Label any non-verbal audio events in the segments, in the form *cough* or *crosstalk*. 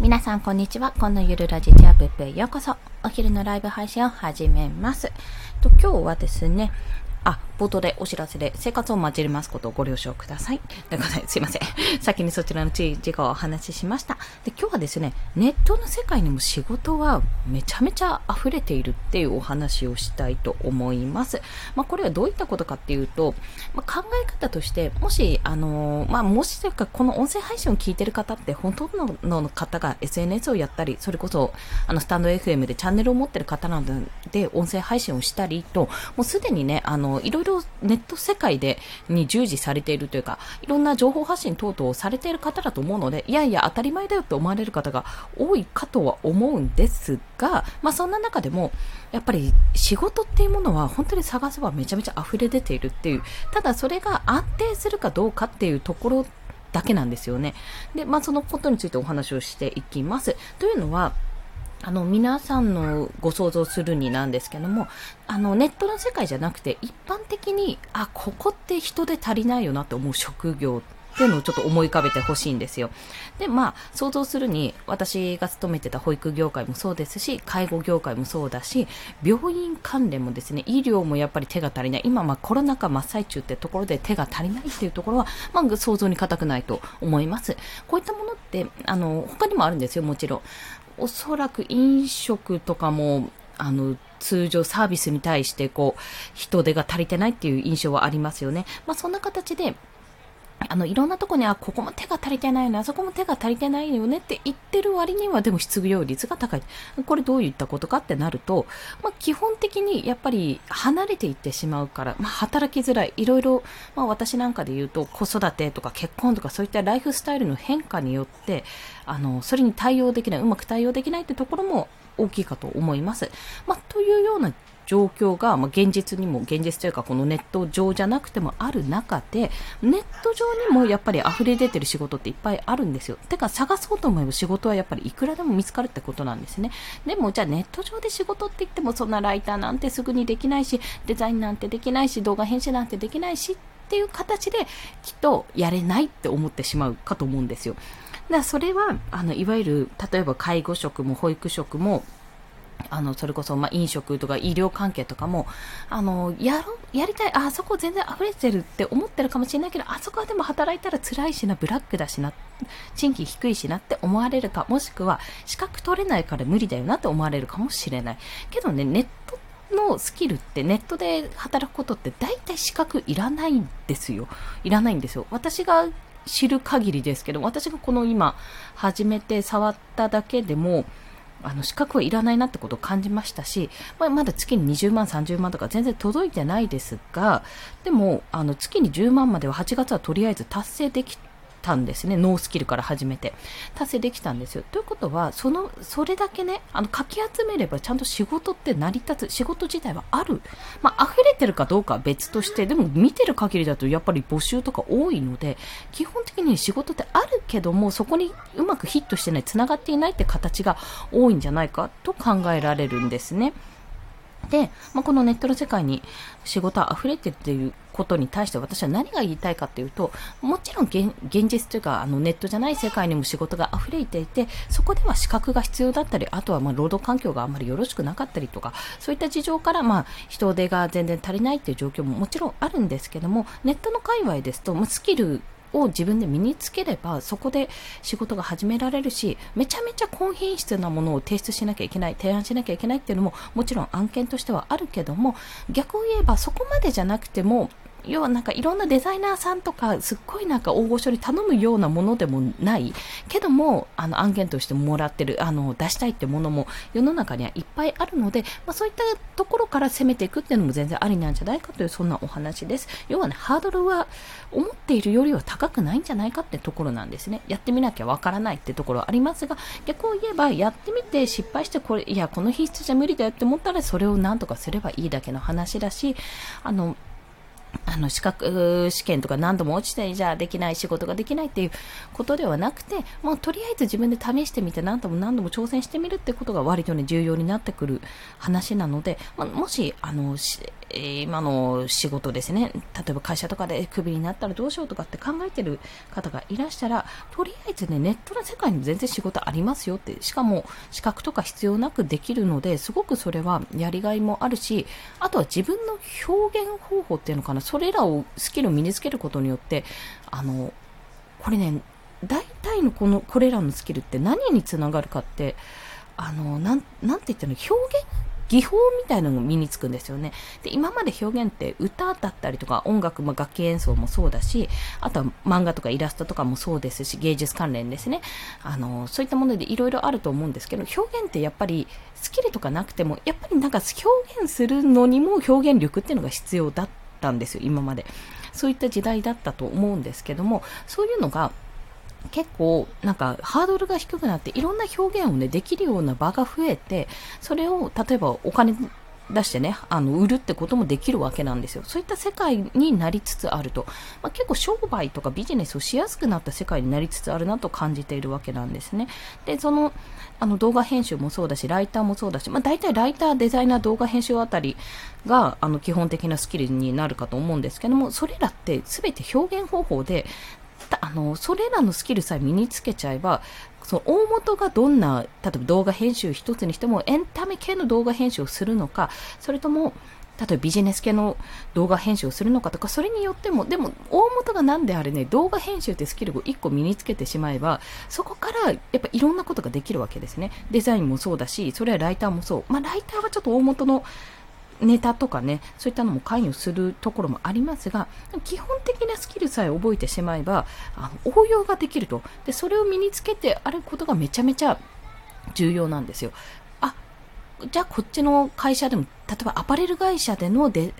皆さんこんにちは。このゆるラジチアップへようこそ。お昼のライブ配信を始めます。と今日はですね、あ、冒頭でお知らせで、生活を混じりますことをご了承ください。ということで、すいません。*laughs* 先にそちらの注意事項をお話ししました。で、今日はですね、ネットの世界にも仕事はめちゃめちゃ溢れているっていうお話をしたいと思います。まあ、これはどういったことかっていうと、まあ、考え方として、もし、あのー、まあ、もしというか、この音声配信を聞いてる方って、ほとんどの方が SNS をやったり、それこそ、あの、スタンド FM でチャンネルを持ってる方なので、音声配信をしたりと、もうすでにね、あの、いろいろネット世界で、に従事されているというか、いろんな情報発信等々をされている方だと思うので、いやいや当たり前だよって思われる方が多いかとは思うんですが、まあそんな中でも、やっぱり仕事っていうものは本当に探せばめちゃめちゃ溢れ出ているっていう、ただそれが安定するかどうかっていうところだけなんですよね。で、まあそのことについてお話をしていきます。というのは、あの、皆さんのご想像するになんですけども、あの、ネットの世界じゃなくて、一般的に、あ、ここって人で足りないよなって思う職業っていうのをちょっと思い浮かべてほしいんですよ。で、まあ、想像するに、私が勤めてた保育業界もそうですし、介護業界もそうだし、病院関連もですね、医療もやっぱり手が足りない。今、まあ、コロナ禍真っ最中ってところで手が足りないっていうところは、まあ、想像に難くないと思います。こういったものって、あの、他にもあるんですよ、もちろん。おそらく飲食とかも、あの、通常サービスに対してこう、人手が足りてないっていう印象はありますよね。まあそんな形で、あの、いろんなとこに、あ、ここも手が足りてないよね、あそこも手が足りてないよねって言ってる割には、でも失業率が高い。これどういったことかってなると、まあ、基本的にやっぱり離れていってしまうから、まあ、働きづらい。いろいろ、まあ、私なんかで言うと、子育てとか結婚とかそういったライフスタイルの変化によって、あの、それに対応できない、うまく対応できないってところも大きいかと思います。まあ、というような状況が、まあ、現実にも、現実というかこのネット上じゃなくてもある中で、ネット上にもやっぱり溢れ出てる仕事っていっぱいあるんですよ。てか探そうと思えば仕事はやっぱりいくらでも見つかるってことなんですね。でもじゃあネット上で仕事って言ってもそんなライターなんてすぐにできないし、デザインなんてできないし、動画編集なんてできないしっていう形できっとやれないって思ってしまうかと思うんですよ。だからそれは、あの、いわゆる、例えば介護職も保育職も、あの、それこそ、ま、飲食とか医療関係とかも、あの、やろ、やりたい、あそこ全然溢れてるって思ってるかもしれないけど、あそこはでも働いたら辛いしな、ブラックだしな、賃金低いしなって思われるか、もしくは、資格取れないから無理だよなって思われるかもしれない。けどね、ネットのスキルってネットで働くことって大体資格いらないんですよ。いらないんですよ。私が知る限りですけど、私がこの今、始めて触っただけでも、あの資格はいらないなってことを感じましたし、まあ、まだ月に20万、30万とか全然届いてないですが、でも、あの月に10万までは8月はとりあえず達成できたんですね。ノースキルから始めて。達成できたんですよ。ということは、その、それだけね、あの、かき集めればちゃんと仕事って成り立つ、仕事自体はある。まあ、溢れてるかどうかは別として、でも見てる限りだとやっぱり募集とか多いので、基本的に仕事ってあるけども、そこにうまくヒットしてない、繋がっていないって形が多いんじゃないかと考えられるんですね。で、まあ、このネットの世界に仕事は溢れてるっていうことに対して私は何が言いたいかっていうと、もちろん現実というか、あのネットじゃない世界にも仕事が溢れていて、そこでは資格が必要だったり、あとはま労働環境があんまりよろしくなかったりとか、そういった事情からま人手が全然足りないっていう状況ももちろんあるんですけども、ネットの界隈ですと、まスキルを自分で身につければそこで仕事が始められるしめちゃめちゃ高品質なものを提出しなきゃいけない提案しなきゃいけないっていうのももちろん案件としてはあるけども逆を言えばそこまでじゃなくても要はなんかいろんなデザイナーさんとか、すっごいなんか大御所に頼むようなものでもない、けども、あの案件としてもらってる、あの、出したいってものも世の中にはいっぱいあるので、まあそういったところから攻めていくっていうのも全然ありなんじゃないかという、そんなお話です。要はね、ハードルは思っているよりは高くないんじゃないかってところなんですね。やってみなきゃわからないってところはありますが、逆を言えば、やってみて失敗してこれ、いや、この品質じゃ無理だよって思ったら、それをなんとかすればいいだけの話だし、あの、あの資格試験とか何度も落ちてじゃあできない仕事ができないっていうことではなくてもうとりあえず自分で試してみて何度も何度も挑戦してみるってことが割とね重要になってくる話なので、まあ、もしあのえ、今の仕事ですね、例えば会社とかでクビになったらどうしようとかって考えてる方がいらしたら、とりあえずね、ネットの世界に全然仕事ありますよって、しかも資格とか必要なくできるので、すごくそれはやりがいもあるし、あとは自分の表現方法っていうのかな、それらをスキルを身につけることによって、あの、これね、大体のこの、これらのスキルって何につながるかって、あの、なん、なんて言ったの、表現技法みたいなのが身につくんですよね。で、今まで表現って歌だったりとか音楽、まあ、楽器演奏もそうだし、あとは漫画とかイラストとかもそうですし、芸術関連ですね。あの、そういったものでいろいろあると思うんですけど、表現ってやっぱりスキルとかなくても、やっぱりなんか表現するのにも表現力っていうのが必要だったんですよ、今まで。そういった時代だったと思うんですけども、そういうのが、結構なんかハードルが低くなっていろんな表現をねできるような場が増えてそれを例えばお金出してね、あの、売るってこともできるわけなんですよ。そういった世界になりつつあると。まあ、結構商売とかビジネスをしやすくなった世界になりつつあるなと感じているわけなんですね。で、その、あの、動画編集もそうだし、ライターもそうだし、まあ、大体ライター、デザイナー、動画編集あたりが、あの、基本的なスキルになるかと思うんですけども、それらって全て表現方法で、あの、それらのスキルさえ身につけちゃえば、その大元がどんな、例えば動画編集一つにしてもエンタメ系の動画編集をするのか、それとも、例えばビジネス系の動画編集をするのかとか、それによっても、でも大元が何であれね、動画編集ってスキルを1個身につけてしまえば、そこからやっぱいろんなことができるわけですね。デザインもそうだし、それはライターもそう。まあライターはちょっと大元のネタとかね、そういったのも関与するところもありますが、基本的なスキルさえ覚えてしまえば、あの応用ができると。で、それを身につけてあることがめちゃめちゃ重要なんですよ。あ、じゃあこっちの会社でも、例えばアパレル会社でので、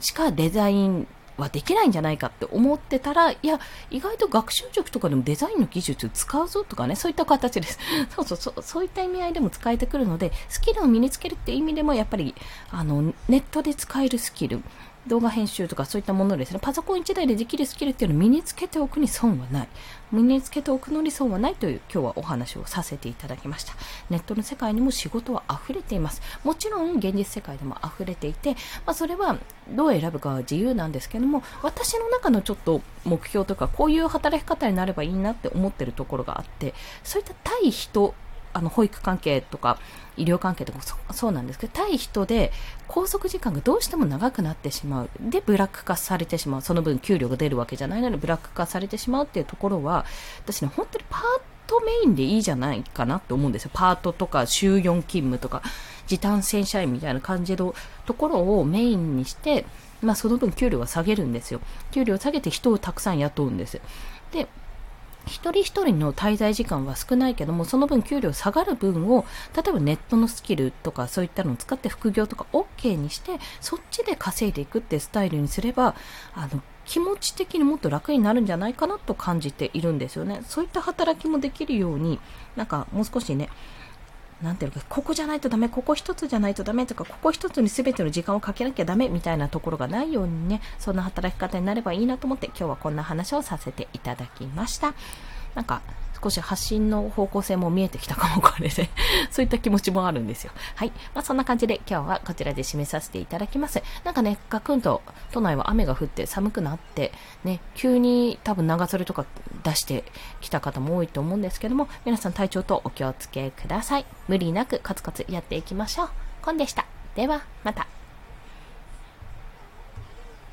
しかデザインはできないんじゃないかって思ってたら、いや、意外と学習塾とかでもデザインの技術使うぞとかね、そういった形です。*laughs* そうそうそう、そういった意味合いでも使えてくるので、スキルを身につけるって意味でも、やっぱり、あの、ネットで使えるスキル、動画編集とかそういったものですね、パソコン1台でできるスキルっていうのを身につけておくに損はない。身につけておくの理想はないという今日はお話をさせていただきました。ネットの世界にも仕事は溢れています。もちろん現実世界でも溢れていて、まあ、それはどう選ぶかは自由なんですけども、私の中のちょっと目標とか、こういう働き方になればいいなって思ってるところがあって、そういった対人あの保育関係とか医療関係とかもそうなんですけど対人で拘束時間がどうしても長くなってしまう。でブラック化されてしまう。その分給料が出るわけじゃないのでブラック化されてしまうっていうところは私ね本当にパートメインでいいじゃないかなって思うんですよ。パートとか週4勤務とか時短正社員みたいな感じのところをメインにしてまあその分給料は下げるんですよ。給料を下げて人をたくさん雇うんですで一人一人の滞在時間は少ないけども、その分給料下がる分を、例えばネットのスキルとかそういったのを使って副業とか OK にして、そっちで稼いでいくってスタイルにすれば、あの、気持ち的にもっと楽になるんじゃないかなと感じているんですよね。そういった働きもできるように、なんかもう少しね、なんていうか、ここじゃないとダメ、ここ一つじゃないとダメとか、ここ一つに全ての時間をかけなきゃダメみたいなところがないようにね、そんな働き方になればいいなと思って、今日はこんな話をさせていただきました。なんか、少し発信の方向性も見えてきたかも、これで *laughs* そういった気持ちもあるんですよ。はい。まあ、そんな感じで今日はこちらで締めさせていただきます。なんかね、ガクンと都内は雨が降って寒くなって、ね、急に多分長袖とか出してきた方も多いと思うんですけども、皆さん体調とお気をつけください。無理なくコツコツやっていきましょう。コンでした。では、また。